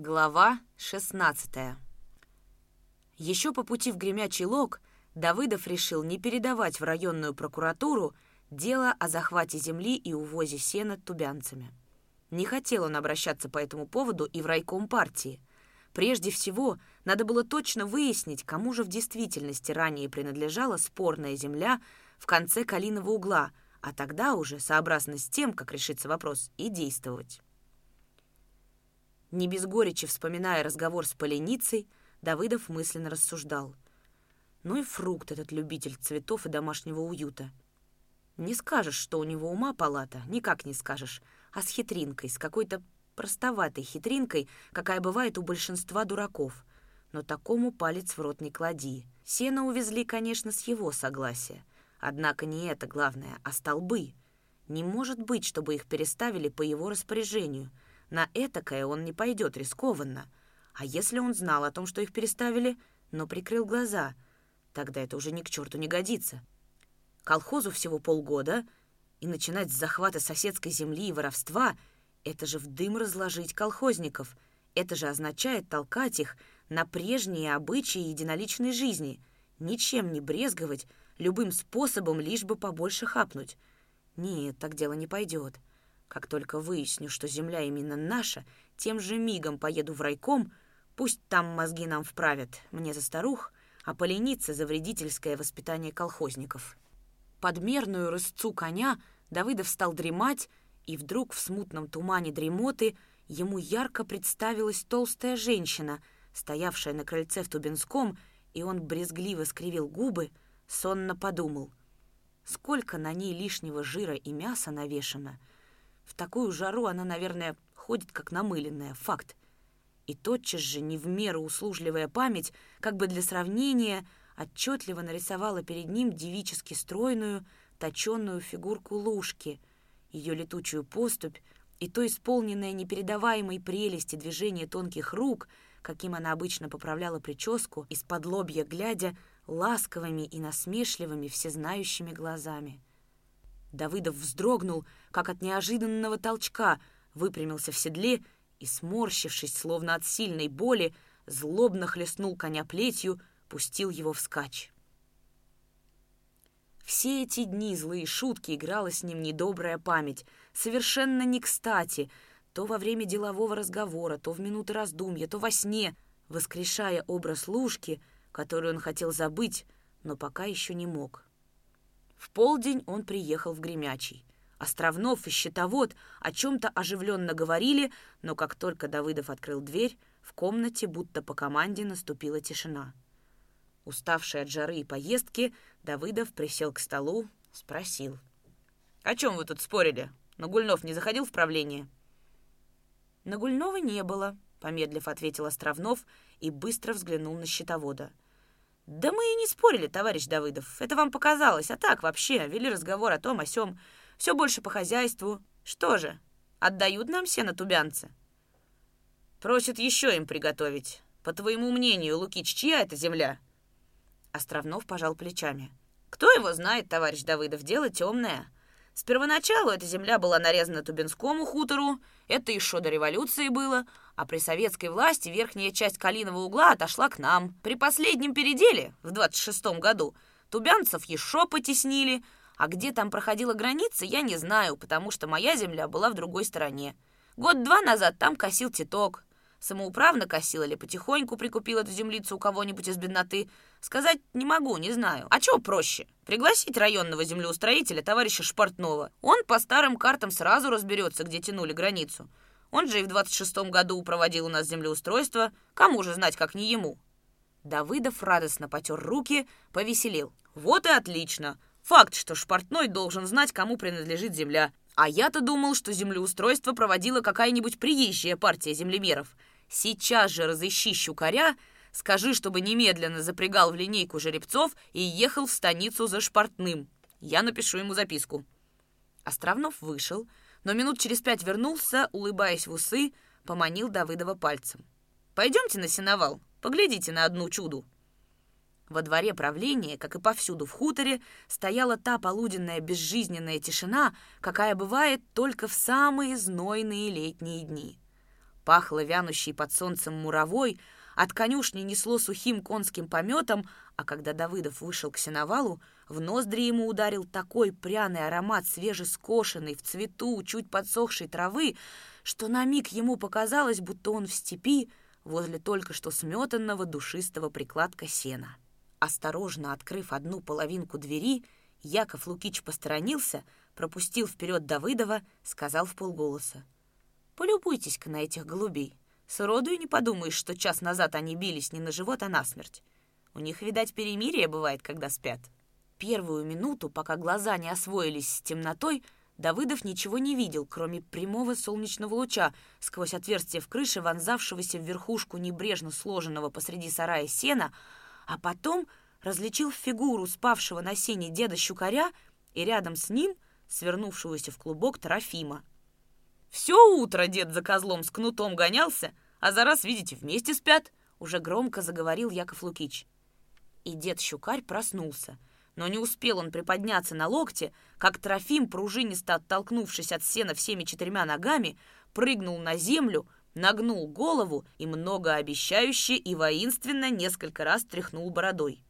Глава 16 Еще по пути в Гремячий Лог Давыдов решил не передавать в районную прокуратуру дело о захвате земли и увозе сена тубянцами. Не хотел он обращаться по этому поводу и в райком партии. Прежде всего, надо было точно выяснить, кому же в действительности ранее принадлежала спорная земля в конце Калиного угла, а тогда уже, сообразно с тем, как решится вопрос, и действовать. Не без горечи вспоминая разговор с поленицей, Давыдов мысленно рассуждал. Ну и фрукт этот любитель цветов и домашнего уюта. Не скажешь, что у него ума палата, никак не скажешь, а с хитринкой, с какой-то простоватой хитринкой, какая бывает у большинства дураков. Но такому палец в рот не клади. Сено увезли, конечно, с его согласия. Однако не это главное, а столбы. Не может быть, чтобы их переставили по его распоряжению — на этакое он не пойдет рискованно. А если он знал о том, что их переставили, но прикрыл глаза, тогда это уже ни к черту не годится. Колхозу всего полгода, и начинать с захвата соседской земли и воровства — это же в дым разложить колхозников. Это же означает толкать их на прежние обычаи единоличной жизни, ничем не брезговать, любым способом лишь бы побольше хапнуть. Нет, так дело не пойдет. Как только выясню, что земля именно наша, тем же мигом поеду в райком, пусть там мозги нам вправят, мне за старух, а полениться за вредительское воспитание колхозников. Подмерную рысцу коня Давыдов стал дремать, и вдруг в смутном тумане дремоты ему ярко представилась толстая женщина, стоявшая на крыльце в Тубинском, и он брезгливо скривил губы, сонно подумал. Сколько на ней лишнего жира и мяса навешано — в такую жару она, наверное, ходит как намыленная, факт. И тотчас же, не в меру услужливая память, как бы для сравнения, отчетливо нарисовала перед ним девически стройную, точенную фигурку лужки, ее летучую поступь и то исполненное непередаваемой прелести движение тонких рук, каким она обычно поправляла прическу, из-под лобья глядя ласковыми и насмешливыми всезнающими глазами. Давыдов вздрогнул, как от неожиданного толчка, выпрямился в седле и, сморщившись, словно от сильной боли, злобно хлестнул коня плетью, пустил его вскачь. Все эти дни злые шутки играла с ним недобрая память, совершенно не кстати, то во время делового разговора, то в минуты раздумья, то во сне, воскрешая образ Лужки, который он хотел забыть, но пока еще не мог. В полдень он приехал в Гремячий. Островнов и Щитовод о чем-то оживленно говорили, но как только Давыдов открыл дверь, в комнате будто по команде наступила тишина. Уставший от жары и поездки, Давыдов присел к столу, спросил. «О чем вы тут спорили? Нагульнов не заходил в правление?» «Нагульнова не было», — помедлив ответил Островнов и быстро взглянул на счетовода — «Да мы и не спорили, товарищ Давыдов. Это вам показалось. А так вообще, вели разговор о том, о сём. Все больше по хозяйству. Что же, отдают нам сено тубянцы?» «Просят еще им приготовить. По твоему мнению, Лукич, чья это земля?» Островнов пожал плечами. «Кто его знает, товарищ Давыдов, дело темное. С первоначалу эта земля была нарезана Тубинскому хутору, это еще до революции было, а при советской власти верхняя часть Калиного угла отошла к нам. При последнем переделе, в 26-м году, тубянцев еще потеснили, а где там проходила граница, я не знаю, потому что моя земля была в другой стороне. Год-два назад там косил титок, Самоуправно косил или потихоньку прикупил эту землицу у кого-нибудь из бедноты? Сказать не могу, не знаю. А чего проще? Пригласить районного землеустроителя, товарища Шпортнова. Он по старым картам сразу разберется, где тянули границу. Он же и в 26-м году проводил у нас землеустройство. Кому же знать, как не ему? Давыдов радостно потер руки, повеселил. Вот и отлично. Факт, что Шпортной должен знать, кому принадлежит земля. А я-то думал, что землеустройство проводила какая-нибудь приезжая партия землемеров — Сейчас же разыщи щукаря, скажи, чтобы немедленно запрягал в линейку жеребцов и ехал в станицу за шпортным. Я напишу ему записку». Островнов вышел, но минут через пять вернулся, улыбаясь в усы, поманил Давыдова пальцем. «Пойдемте на сеновал, поглядите на одну чуду». Во дворе правления, как и повсюду в хуторе, стояла та полуденная безжизненная тишина, какая бывает только в самые знойные летние дни. Пахло вянущей под солнцем муровой, от конюшни несло сухим конским пометом, а когда Давыдов вышел к сеновалу, в ноздри ему ударил такой пряный аромат свежескошенной, в цвету, чуть подсохшей травы, что на миг ему показалось, будто он в степи возле только что сметанного душистого прикладка сена. Осторожно открыв одну половинку двери, Яков Лукич посторонился, пропустил вперед Давыдова, сказал в полголоса. «Полюбуйтесь-ка на этих голубей. Сроду и не подумаешь, что час назад они бились не на живот, а на смерть. У них, видать, перемирие бывает, когда спят. Первую минуту, пока глаза не освоились с темнотой, Давыдов ничего не видел, кроме прямого солнечного луча сквозь отверстие в крыше, вонзавшегося в верхушку небрежно сложенного посреди сарая сена, а потом различил фигуру спавшего на сене деда Щукаря и рядом с ним свернувшегося в клубок Трофима. Все утро дед за козлом с кнутом гонялся, а за раз, видите, вместе спят, уже громко заговорил Яков Лукич. И дед Щукарь проснулся, но не успел он приподняться на локте, как Трофим, пружинисто оттолкнувшись от сена всеми четырьмя ногами, прыгнул на землю, нагнул голову и многообещающе и воинственно несколько раз тряхнул бородой.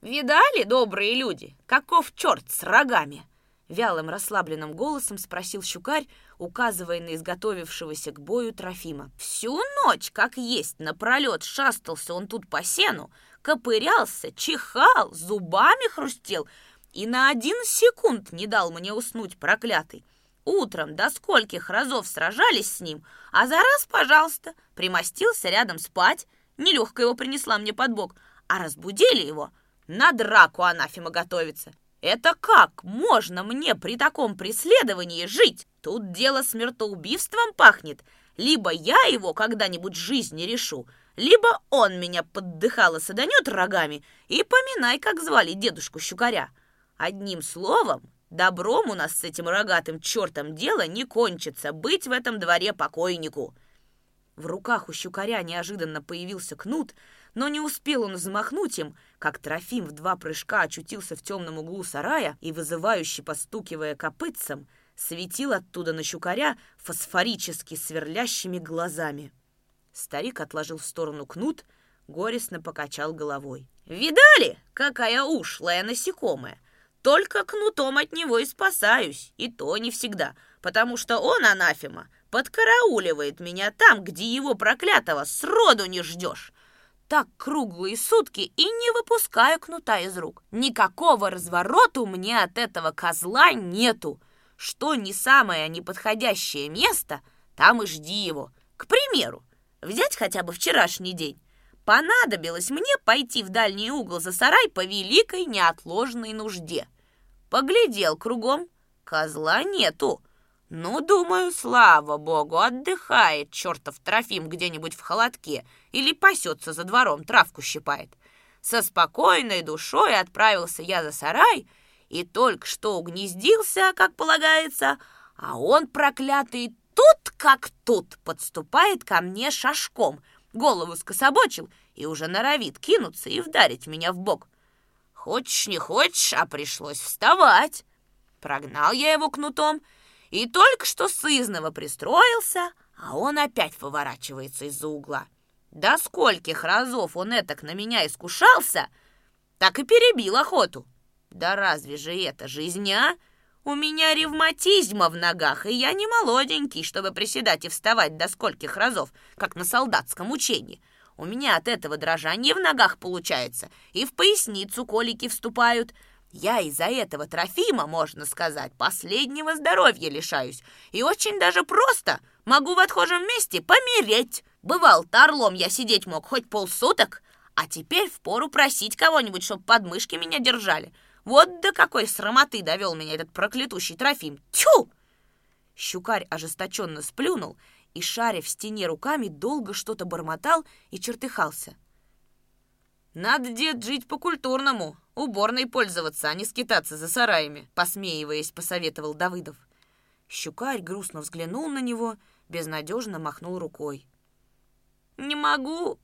«Видали, добрые люди, каков черт с рогами?» Вялым расслабленным голосом спросил Щукарь, указывая на изготовившегося к бою Трофима. «Всю ночь, как есть, напролет шастался он тут по сену, копырялся, чихал, зубами хрустел и на один секунд не дал мне уснуть, проклятый. Утром до скольких разов сражались с ним, а за раз, пожалуйста, примостился рядом спать, нелегко его принесла мне под бок, а разбудили его, на драку анафема готовится. Это как можно мне при таком преследовании жить? Тут дело смертоубийством пахнет. Либо я его когда-нибудь жизни решу, либо он меня поддыхало саданет рогами и поминай, как звали дедушку Щукаря. Одним словом, добром у нас с этим рогатым чертом дело не кончится, быть в этом дворе покойнику. В руках у Щукаря неожиданно появился кнут, но не успел он взмахнуть им, как Трофим в два прыжка очутился в темном углу сарая и, вызывающе постукивая копытцем, светил оттуда на щукаря фосфорически сверлящими глазами. Старик отложил в сторону кнут, горестно покачал головой. «Видали, какая ушлая насекомая? Только кнутом от него и спасаюсь, и то не всегда, потому что он, анафема, подкарауливает меня там, где его проклятого сроду не ждешь так круглые сутки и не выпускаю кнута из рук. Никакого разворота мне от этого козла нету. Что не самое неподходящее место, там и жди его. К примеру, взять хотя бы вчерашний день. Понадобилось мне пойти в дальний угол за сарай по великой неотложной нужде. Поглядел кругом, козла нету. Ну, думаю, слава богу, отдыхает чертов Трофим где-нибудь в холодке или пасется за двором, травку щипает. Со спокойной душой отправился я за сарай и только что угнездился, как полагается, а он, проклятый, тут как тут подступает ко мне шашком, голову скособочил и уже норовит кинуться и вдарить меня в бок. Хочешь, не хочешь, а пришлось вставать. Прогнал я его кнутом и только что сызново пристроился, а он опять поворачивается из-за угла. До скольких разов он этак на меня искушался, так и перебил охоту. Да разве же это жизнь, а? У меня ревматизма в ногах, и я не молоденький, чтобы приседать и вставать до скольких разов, как на солдатском учении. У меня от этого дрожания в ногах получается, и в поясницу колики вступают – я из-за этого Трофима, можно сказать, последнего здоровья лишаюсь. И очень даже просто могу в отхожем месте помереть. Бывал, орлом я сидеть мог хоть полсуток, а теперь впору просить кого-нибудь, чтоб подмышки меня держали. Вот до какой срамоты довел меня этот проклятущий Трофим. Тьфу! Щукарь ожесточенно сплюнул и, шаря в стене руками, долго что-то бормотал и чертыхался. «Надо, дед, жить по-культурному, уборной пользоваться, а не скитаться за сараями», посмеиваясь, посоветовал Давыдов. Щукарь грустно взглянул на него, безнадежно махнул рукой. «Не могу,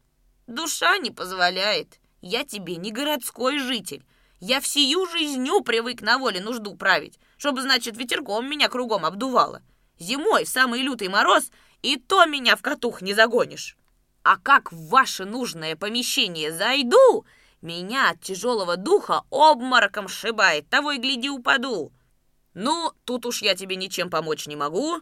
душа не позволяет. Я тебе не городской житель. Я всю жизнью привык на воле нужду править, чтобы, значит, ветерком меня кругом обдувало. Зимой, самый лютый мороз, и то меня в катух не загонишь. А как в ваше нужное помещение зайду, меня от тяжелого духа обмороком сшибает, того и гляди упаду. Ну, тут уж я тебе ничем помочь не могу.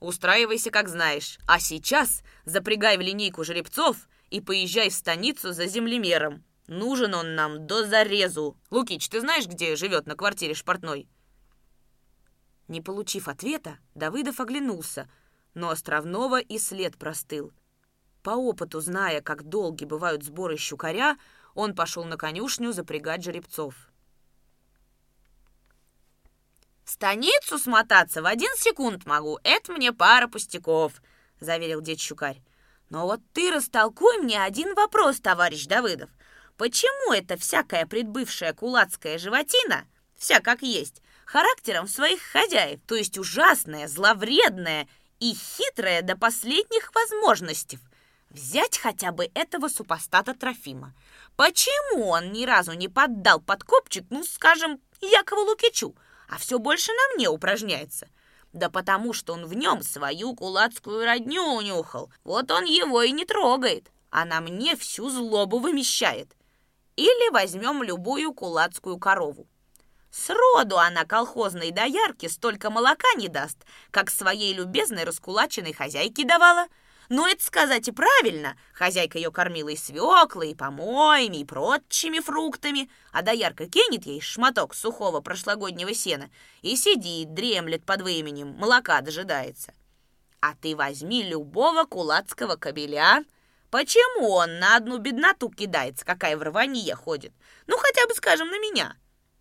Устраивайся, как знаешь. А сейчас запрягай в линейку жеребцов и поезжай в станицу за землемером. Нужен он нам до зарезу. Лукич, ты знаешь, где живет на квартире Шпортной?» Не получив ответа, Давыдов оглянулся, но Островного и след простыл. По опыту, зная, как долги бывают сборы щукаря, он пошел на конюшню запрягать жеребцов. «В станицу смотаться в один секунд могу, это мне пара пустяков», — заверил дед Щукарь. «Но вот ты растолкуй мне один вопрос, товарищ Давыдов. Почему эта всякая предбывшая кулацкая животина, вся как есть, характером своих хозяев, то есть ужасная, зловредная и хитрая до последних возможностей, взять хотя бы этого супостата Трофима? Почему он ни разу не поддал подкопчик, ну, скажем, Якову Лукичу, а все больше на мне упражняется? Да потому что он в нем свою кулацкую родню унюхал. Вот он его и не трогает, а на мне всю злобу вымещает. Или возьмем любую кулацкую корову. Сроду она колхозной доярке столько молока не даст, как своей любезной раскулаченной хозяйке давала. Но это сказать и правильно. Хозяйка ее кормила и свеклой, и помоями, и прочими фруктами, а доярка кинет ей шматок сухого прошлогоднего сена и сидит, дремлет под выменем, молока дожидается. А ты возьми любого кулацкого кобеля, Почему он на одну бедноту кидается, какая в рванье ходит? Ну, хотя бы, скажем, на меня.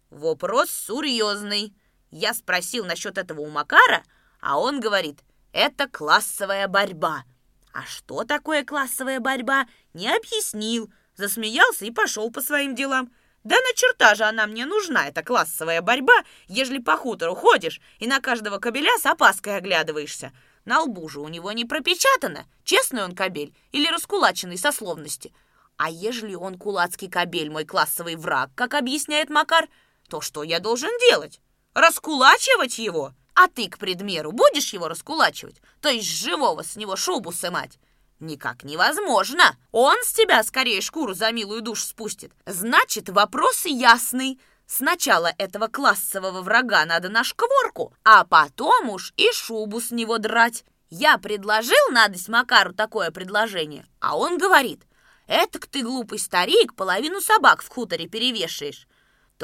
Вопрос серьезный. Я спросил насчет этого у Макара, а он говорит, это классовая борьба. А что такое классовая борьба, не объяснил. Засмеялся и пошел по своим делам. Да на черта же она мне нужна, эта классовая борьба, ежели по хутору ходишь и на каждого кобеля с опаской оглядываешься. На лбу же у него не пропечатано, честный он кобель или раскулаченный со словности. А ежели он кулацкий кобель, мой классовый враг, как объясняет Макар, то что я должен делать? Раскулачивать его? А ты, к предмеру, будешь его раскулачивать? То есть живого с него шубу сымать? Никак невозможно. Он с тебя скорее шкуру за милую душу спустит. Значит, вопрос ясный. Сначала этого классового врага надо на шкворку, а потом уж и шубу с него драть. Я предложил Надость Макару такое предложение, а он говорит, «Этак ты, глупый старик, половину собак в хуторе перевешаешь.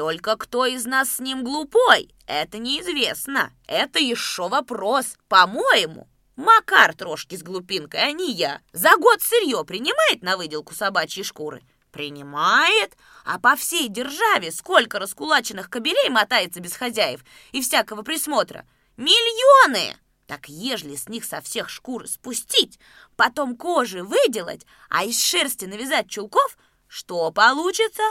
Только кто из нас с ним глупой, это неизвестно. Это еще вопрос, по-моему. Макар трошки с глупинкой, а не я. За год сырье принимает на выделку собачьей шкуры? Принимает, а по всей державе сколько раскулаченных кобелей мотается без хозяев и всякого присмотра? Миллионы! Так ежели с них со всех шкур спустить, потом кожи выделать, а из шерсти навязать чулков, что получится?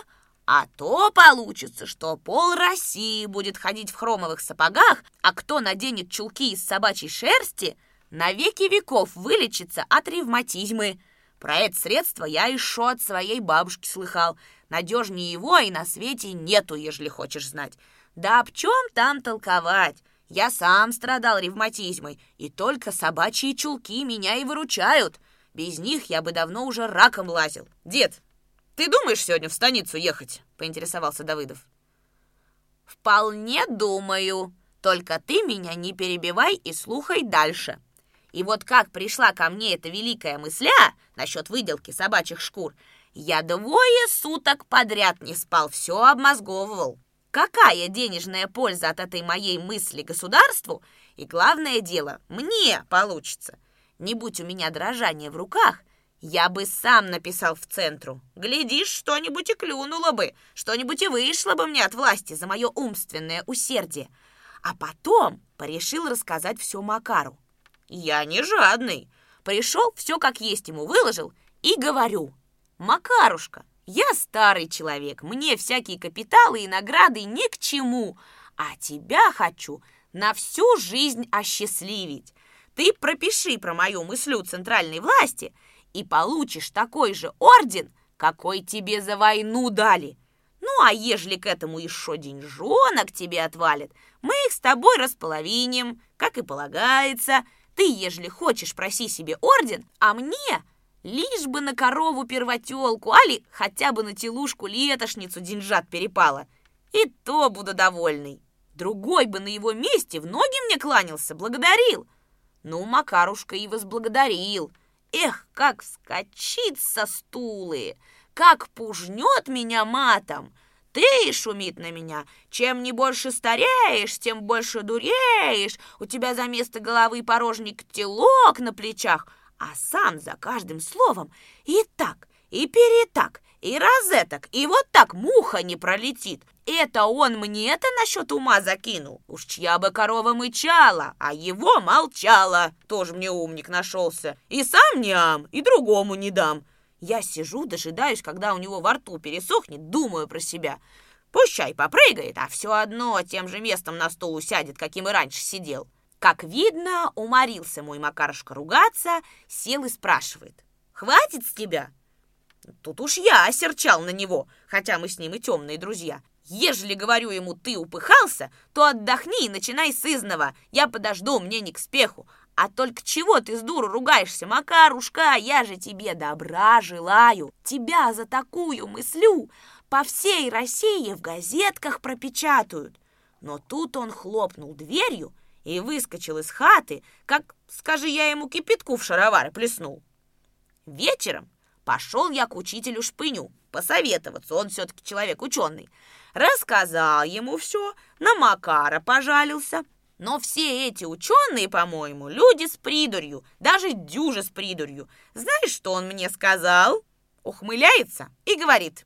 А то получится, что пол России будет ходить в хромовых сапогах, а кто наденет чулки из собачьей шерсти, на веки веков вылечится от ревматизмы. Про это средство я еще от своей бабушки слыхал. Надежнее его и на свете нету, ежели хочешь знать. Да об чем там толковать? Я сам страдал ревматизмой, и только собачьи чулки меня и выручают. Без них я бы давно уже раком лазил. Дед, ты думаешь сегодня в станицу ехать? Поинтересовался Давыдов. Вполне думаю. Только ты меня не перебивай и слухай дальше. И вот как пришла ко мне эта великая мысля насчет выделки собачьих шкур, я двое суток подряд не спал, все обмозговывал. Какая денежная польза от этой моей мысли государству? И главное дело, мне получится. Не будь у меня дрожания в руках, я бы сам написал в центру. Глядишь, что-нибудь и клюнуло бы, что-нибудь и вышло бы мне от власти за мое умственное усердие. А потом порешил рассказать все Макару. Я не жадный. Пришел, все как есть ему выложил и говорю. Макарушка, я старый человек, мне всякие капиталы и награды ни к чему, а тебя хочу на всю жизнь осчастливить. Ты пропиши про мою мыслю центральной власти и получишь такой же орден, какой тебе за войну дали. Ну, а ежели к этому еще деньжонок тебе отвалит, мы их с тобой располовиним, как и полагается – ты, ежели хочешь, проси себе орден, а мне лишь бы на корову первотелку, али хотя бы на телушку-летошницу деньжат перепало. И то буду довольный. Другой бы на его месте в ноги мне кланялся, благодарил. Ну, Макарушка и возблагодарил. Эх, как вскочит со стулы, как пужнет меня матом. Ты шумит на меня. Чем не больше стареешь, тем больше дуреешь. У тебя за место головы порожник телок на плечах, а сам за каждым словом и так, и перетак, и розеток, и вот так муха не пролетит. Это он мне это насчет ума закинул. Уж чья бы корова мычала, а его молчала. Тоже мне умник нашелся. И сам не ам, и другому не дам. Я сижу, дожидаюсь, когда у него во рту пересохнет, думаю про себя. Пущай попрыгает, а все одно тем же местом на стол усядет, каким и раньше сидел. Как видно, уморился мой Макарушка ругаться, сел и спрашивает. «Хватит с тебя?» Тут уж я осерчал на него, хотя мы с ним и темные друзья. Ежели говорю ему, ты упыхался, то отдохни и начинай с изного. Я подожду, мне не к спеху. А только чего ты с дуру ругаешься, Макарушка? Я же тебе добра желаю. Тебя за такую мыслю по всей России в газетках пропечатают. Но тут он хлопнул дверью и выскочил из хаты, как, скажи я ему, кипятку в шаровары плеснул. Вечером пошел я к учителю Шпыню посоветоваться, он все-таки человек ученый. Рассказал ему все, на Макара пожалился, но все эти ученые, по-моему, люди с придурью, даже дюжи с придурью. Знаешь, что он мне сказал? Ухмыляется и говорит.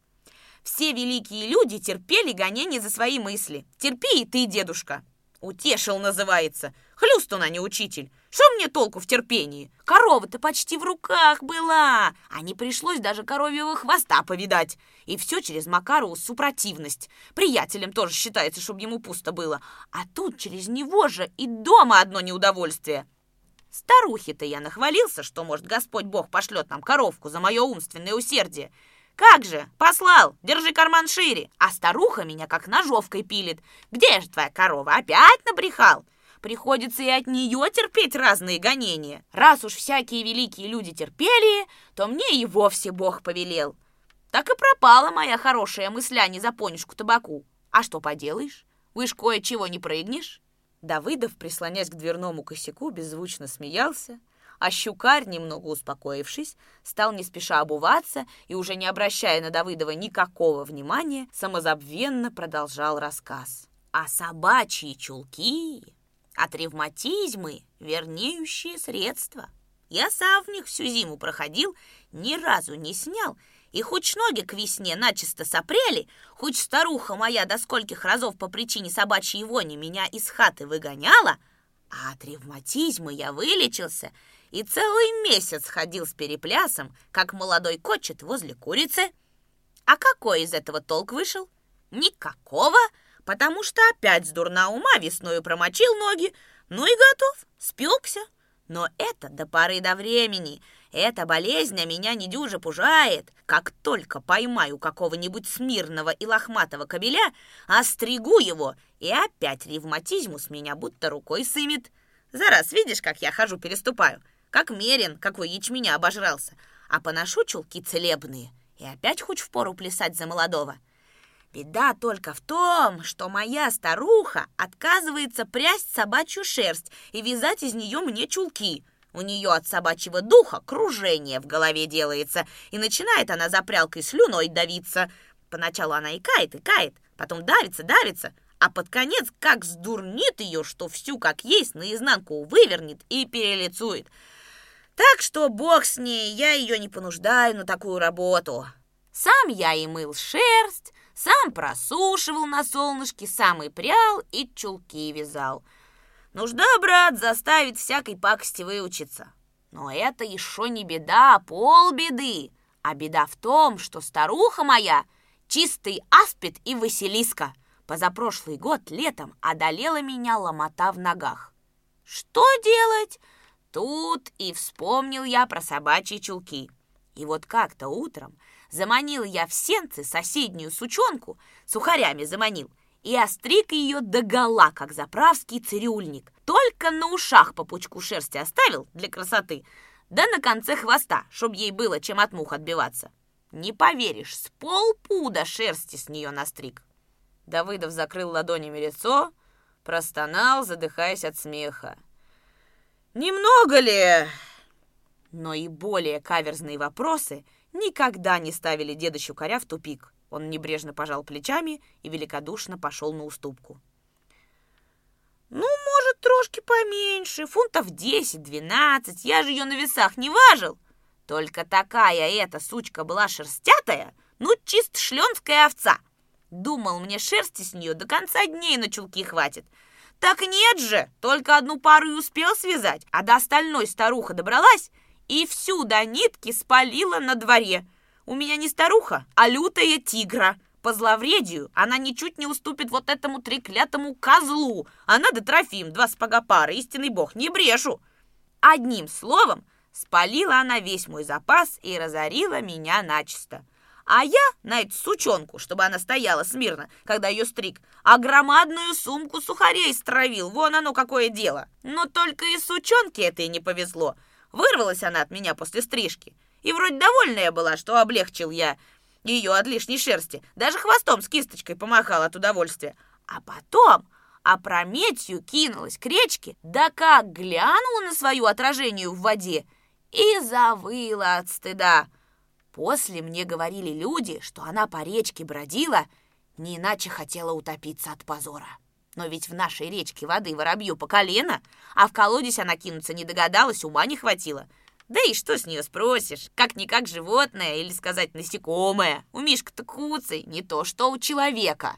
Все великие люди терпели гонения за свои мысли. Терпи и ты, дедушка. Утешил называется. Хлюстун, а не учитель. Что мне толку в терпении? Корова-то почти в руках была, а не пришлось даже коровьего хвоста повидать. И все через Макарову супротивность. Приятелем тоже считается, чтобы ему пусто было. А тут через него же и дома одно неудовольствие. Старухе-то я нахвалился, что, может, Господь Бог пошлет нам коровку за мое умственное усердие. Как же, послал, держи карман шире. А старуха меня как ножовкой пилит. Где же твоя корова? Опять набрехал? Приходится и от нее терпеть разные гонения. Раз уж всякие великие люди терпели, то мне и вовсе Бог повелел. Так и пропала моя хорошая мысля не за табаку. А что поделаешь? Вы ж кое-чего не прыгнешь. Давыдов, прислонясь к дверному косяку, беззвучно смеялся, а щукарь, немного успокоившись, стал не спеша обуваться и, уже не обращая на Давыдова никакого внимания, самозабвенно продолжал рассказ. А собачьи чулки от ревматизмы вернеющие средства. Я сам в них всю зиму проходил, ни разу не снял, и хоть ноги к весне начисто сопрели, хоть старуха моя до скольких разов по причине собачьей вони меня из хаты выгоняла, а от ревматизма я вылечился и целый месяц ходил с переплясом, как молодой кочет возле курицы. А какой из этого толк вышел? Никакого, потому что опять с дурна ума весною промочил ноги, ну и готов, спекся. Но это до поры до времени. Эта болезнь меня не дюже пужает. Как только поймаю какого-нибудь смирного и лохматого кобеля, остригу его, и опять ревматизму с меня будто рукой сымет. За раз видишь, как я хожу, переступаю, как мерен, какой ячменя обожрался, а поношу чулки целебные, и опять хоть впору плясать за молодого. Беда только в том, что моя старуха отказывается прясть собачью шерсть и вязать из нее мне чулки. У нее от собачьего духа кружение в голове делается, и начинает она за прялкой слюной давиться. Поначалу она икает, икает, потом давится, давится, а под конец как сдурнит ее, что всю как есть наизнанку вывернет и перелицует. Так что бог с ней, я ее не понуждаю на такую работу. Сам я и мыл шерсть, сам просушивал на солнышке, сам и прял, и чулки вязал. Нужда, брат, заставит всякой пакости выучиться. Но это еще не беда, а полбеды. А беда в том, что старуха моя чистый аспид и Василиска позапрошлый год летом одолела меня ломота в ногах. Что делать? Тут и вспомнил я про собачьи чулки. И вот как-то утром Заманил я в сенцы соседнюю сучонку, сухарями заманил, и остриг ее догола, как заправский цирюльник. Только на ушах по пучку шерсти оставил для красоты, да на конце хвоста, чтоб ей было чем от мух отбиваться. Не поверишь, с полпуда шерсти с нее настриг. Давыдов закрыл ладонями лицо, простонал, задыхаясь от смеха. «Немного ли?» Но и более каверзные вопросы никогда не ставили деда Щукаря в тупик. Он небрежно пожал плечами и великодушно пошел на уступку. «Ну, может, трошки поменьше, фунтов десять-двенадцать, я же ее на весах не важил. Только такая эта сучка была шерстятая, ну, чист шленская овца. Думал, мне шерсти с нее до конца дней на чулки хватит. Так нет же, только одну пару и успел связать, а до остальной старуха добралась и всю до нитки спалила на дворе. У меня не старуха, а лютая тигра. По зловредию она ничуть не уступит вот этому треклятому козлу. Она да Трофим, два спагопара, истинный бог, не брешу. Одним словом, спалила она весь мой запас и разорила меня начисто. А я на эту сучонку, чтобы она стояла смирно, когда ее стриг, а громадную сумку сухарей стравил. Вон оно какое дело. Но только и сучонке это и не повезло. Вырвалась она от меня после стрижки. И вроде довольная была, что облегчил я ее от лишней шерсти. Даже хвостом с кисточкой помахал от удовольствия. А потом опрометью кинулась к речке, да как глянула на свою отражение в воде и завыла от стыда. После мне говорили люди, что она по речке бродила, не иначе хотела утопиться от позора. Но ведь в нашей речке воды воробью по колено, а в колодец она кинуться не догадалась, ума не хватило — да и что с нее спросишь? Как-никак животное или сказать насекомое. У Мишка-то куцый, не то что у человека.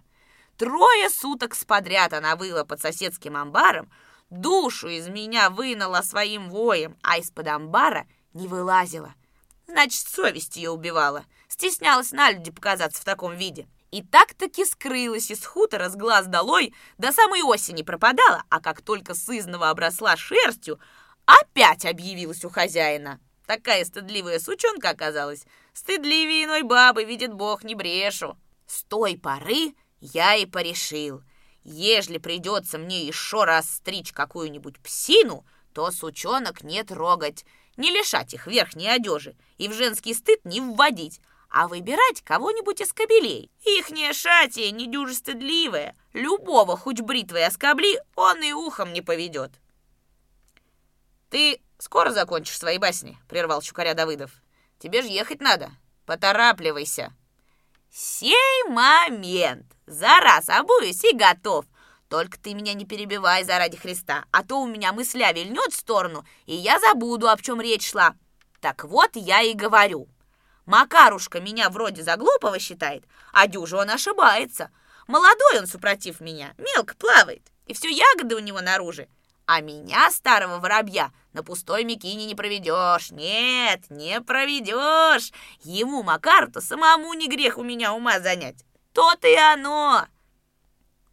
Трое суток сподряд она выла под соседским амбаром, душу из меня вынула своим воем, а из-под амбара не вылазила. Значит, совесть ее убивала. Стеснялась на люди показаться в таком виде. И так-таки скрылась из хутора с глаз долой, до самой осени пропадала, а как только сызново обросла шерстью, опять объявилась у хозяина. Такая стыдливая сучонка оказалась. Стыдливее иной бабы, видит бог, не брешу. С той поры я и порешил. Ежели придется мне еще раз стричь какую-нибудь псину, то сучонок не трогать, не лишать их верхней одежи и в женский стыд не вводить, а выбирать кого-нибудь из кобелей. Ихняя шатия недюже стыдливая. Любого хоть бритвой оскобли, он и ухом не поведет. «Ты скоро закончишь свои басни?» — прервал Чукаря Давыдов. «Тебе же ехать надо. Поторапливайся». «Сей момент! За раз обуюсь и готов. Только ты меня не перебивай заради Христа, а то у меня мысля вильнет в сторону, и я забуду, об чем речь шла. Так вот я и говорю. Макарушка меня вроде за глупого считает, а дюжа он ошибается. Молодой он, супротив меня, мелко плавает, и все ягоды у него наружу. А меня, старого воробья, на пустой мякине не проведешь. Нет, не проведешь. Ему, Макару-то, самому не грех у меня ума занять. То-то и оно.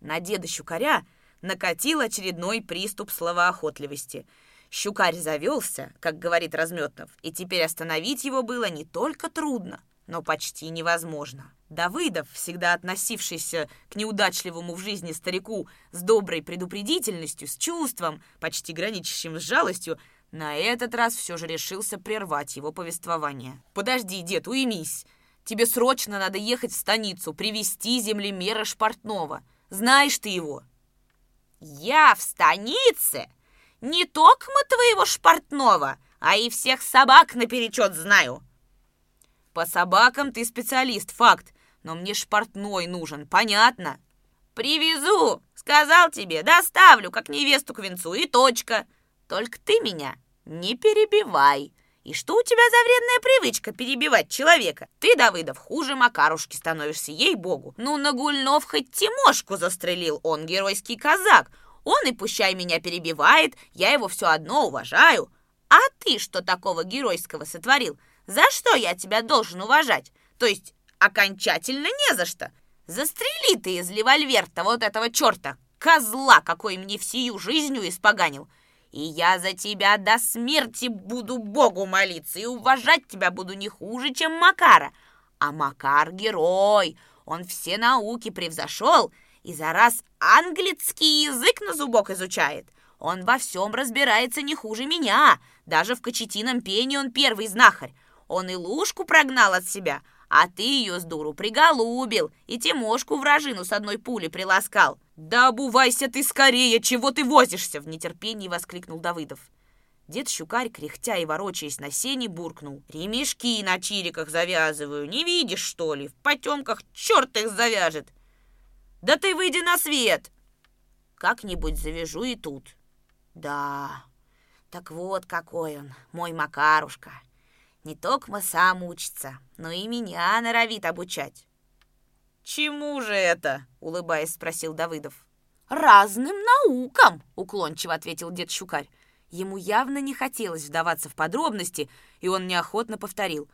На деда Щукаря накатил очередной приступ словоохотливости. Щукарь завелся, как говорит Разметнов, и теперь остановить его было не только трудно, но почти невозможно. Давыдов, всегда относившийся к неудачливому в жизни старику с доброй предупредительностью, с чувством, почти граничащим с жалостью, на этот раз все же решился прервать его повествование. «Подожди, дед, уймись. Тебе срочно надо ехать в станицу, привести землемера Шпортнова. Знаешь ты его?» «Я в станице? Не только твоего Шпортнова, а и всех собак наперечет знаю!» «По собакам ты специалист, факт но мне шпортной нужен, понятно? Привезу, сказал тебе, доставлю, как невесту к венцу, и точка. Только ты меня не перебивай. И что у тебя за вредная привычка перебивать человека? Ты, Давыдов, хуже Макарушки становишься, ей-богу. Ну, на Гульнов хоть Тимошку застрелил, он геройский казак. Он и пущай меня перебивает, я его все одно уважаю. А ты что такого геройского сотворил? За что я тебя должен уважать? То есть окончательно не за что. Застрели ты из револьверта вот этого черта, козла, какой мне всю жизнью испоганил. И я за тебя до смерти буду Богу молиться и уважать тебя буду не хуже, чем Макара. А Макар герой, он все науки превзошел и за раз английский язык на зубок изучает. Он во всем разбирается не хуже меня. Даже в кочетином пении он первый знахарь. Он и лужку прогнал от себя, а ты ее с дуру приголубил и Тимошку вражину с одной пули приласкал. «Да обувайся ты скорее, чего ты возишься!» В нетерпении воскликнул Давыдов. Дед Щукарь, кряхтя и ворочаясь на сене, буркнул. «Ремешки на чириках завязываю, не видишь, что ли? В потемках черт их завяжет!» «Да ты выйди на свет!» «Как-нибудь завяжу и тут». «Да, так вот какой он, мой Макарушка. Не только сам учится, но и меня норовит обучать». «Чему же это?» — улыбаясь, спросил Давыдов. «Разным наукам!» — уклончиво ответил дед Щукарь. Ему явно не хотелось вдаваться в подробности, и он неохотно повторил.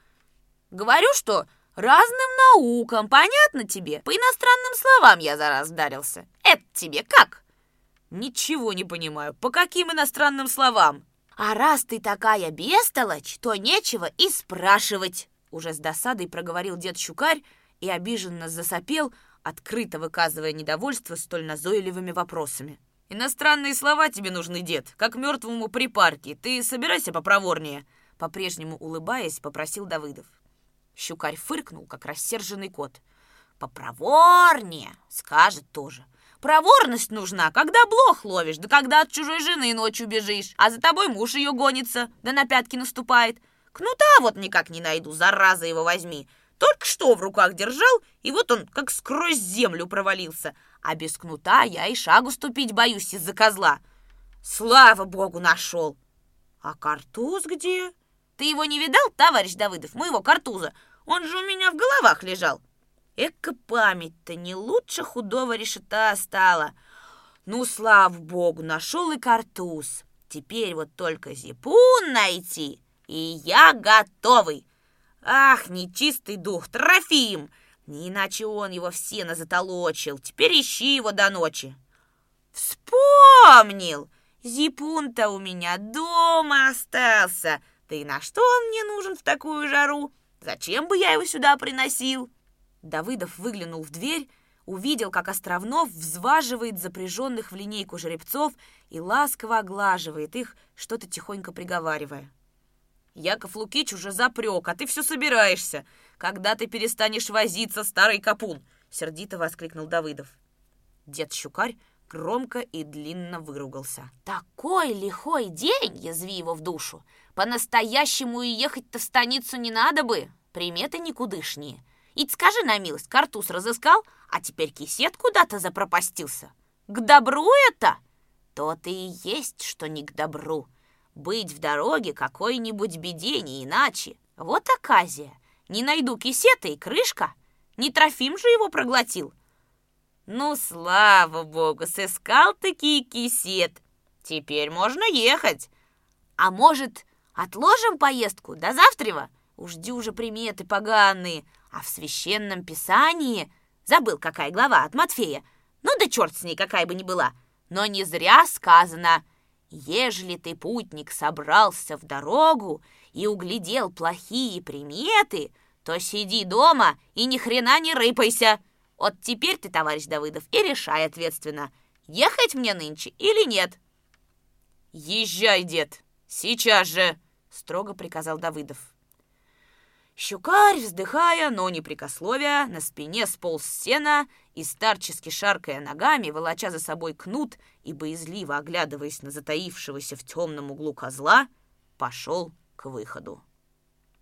«Говорю, что разным наукам, понятно тебе? По иностранным словам я за раз вдарился. Это тебе как?» «Ничего не понимаю. По каким иностранным словам?» «А раз ты такая бестолочь, то нечего и спрашивать!» Уже с досадой проговорил дед Щукарь и обиженно засопел, открыто выказывая недовольство столь назойливыми вопросами. «Иностранные слова тебе нужны, дед, как мертвому припарке. Ты собирайся попроворнее!» По-прежнему улыбаясь, попросил Давыдов. Щукарь фыркнул, как рассерженный кот. «Попроворнее!» — скажет тоже. «Проворность нужна, когда блох ловишь, да когда от чужой жены ночью бежишь, а за тобой муж ее гонится, да на пятки наступает. Кнута вот никак не найду, зараза его возьми. Только что в руках держал, и вот он как сквозь землю провалился, а без кнута я и шагу ступить боюсь из-за козла. Слава богу, нашел. А картуз где? Ты его не видал, товарищ Давыдов, моего картуза? Он же у меня в головах лежал. Эка память-то не лучше худого решета стала. Ну, слава богу, нашел и картуз. Теперь вот только зипун найти, и я готовый. Ах, нечистый дух, Трофим! Не иначе он его в сено. Теперь ищи его до ночи. Вспомнил! Зипун-то у меня дома остался. Да и на что он мне нужен в такую жару? Зачем бы я его сюда приносил? Давыдов выглянул в дверь, увидел, как Островнов взваживает запряженных в линейку жеребцов и ласково оглаживает их, что-то тихонько приговаривая. Яков Лукич уже запрек, а ты все собираешься. Когда ты перестанешь возиться, старый капун?» — сердито воскликнул Давыдов. Дед Щукарь громко и длинно выругался. «Такой лихой день!» — язви его в душу. «По-настоящему и ехать-то в станицу не надо бы, приметы никудышние. И скажи на милость, картуз разыскал, а теперь кисет куда-то запропастился. К добру это?» «То-то и есть, что не к добру. Быть в дороге какой-нибудь беде, не иначе. Вот оказия. Не найду кисета и крышка. Не Трофим же его проглотил. Ну, слава богу, сыскал таки кисет. Теперь можно ехать. А может, отложим поездку до завтрава? Уж уже приметы поганые. А в священном писании... Забыл, какая глава от Матфея. Ну да черт с ней, какая бы ни была. Но не зря сказано — Ежели ты, путник, собрался в дорогу и углядел плохие приметы, то сиди дома и ни хрена не рыпайся. Вот теперь ты, товарищ Давыдов, и решай ответственно, ехать мне нынче или нет. Езжай, дед, сейчас же, строго приказал Давыдов. Щукарь, вздыхая, но не прикословия, на спине сполз сена и, старчески шаркая ногами, волоча за собой кнут и боязливо оглядываясь на затаившегося в темном углу козла, пошел к выходу.